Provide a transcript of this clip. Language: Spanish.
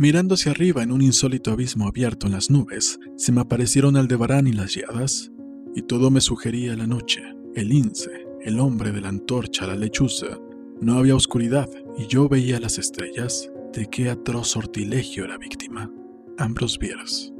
Mirando hacia arriba en un insólito abismo abierto en las nubes, se me aparecieron Aldebarán y las lladas, y todo me sugería la noche, el lince, el hombre de la antorcha, la lechuza. No había oscuridad y yo veía las estrellas. ¿De qué atroz sortilegio era víctima? Ambrose Bierce.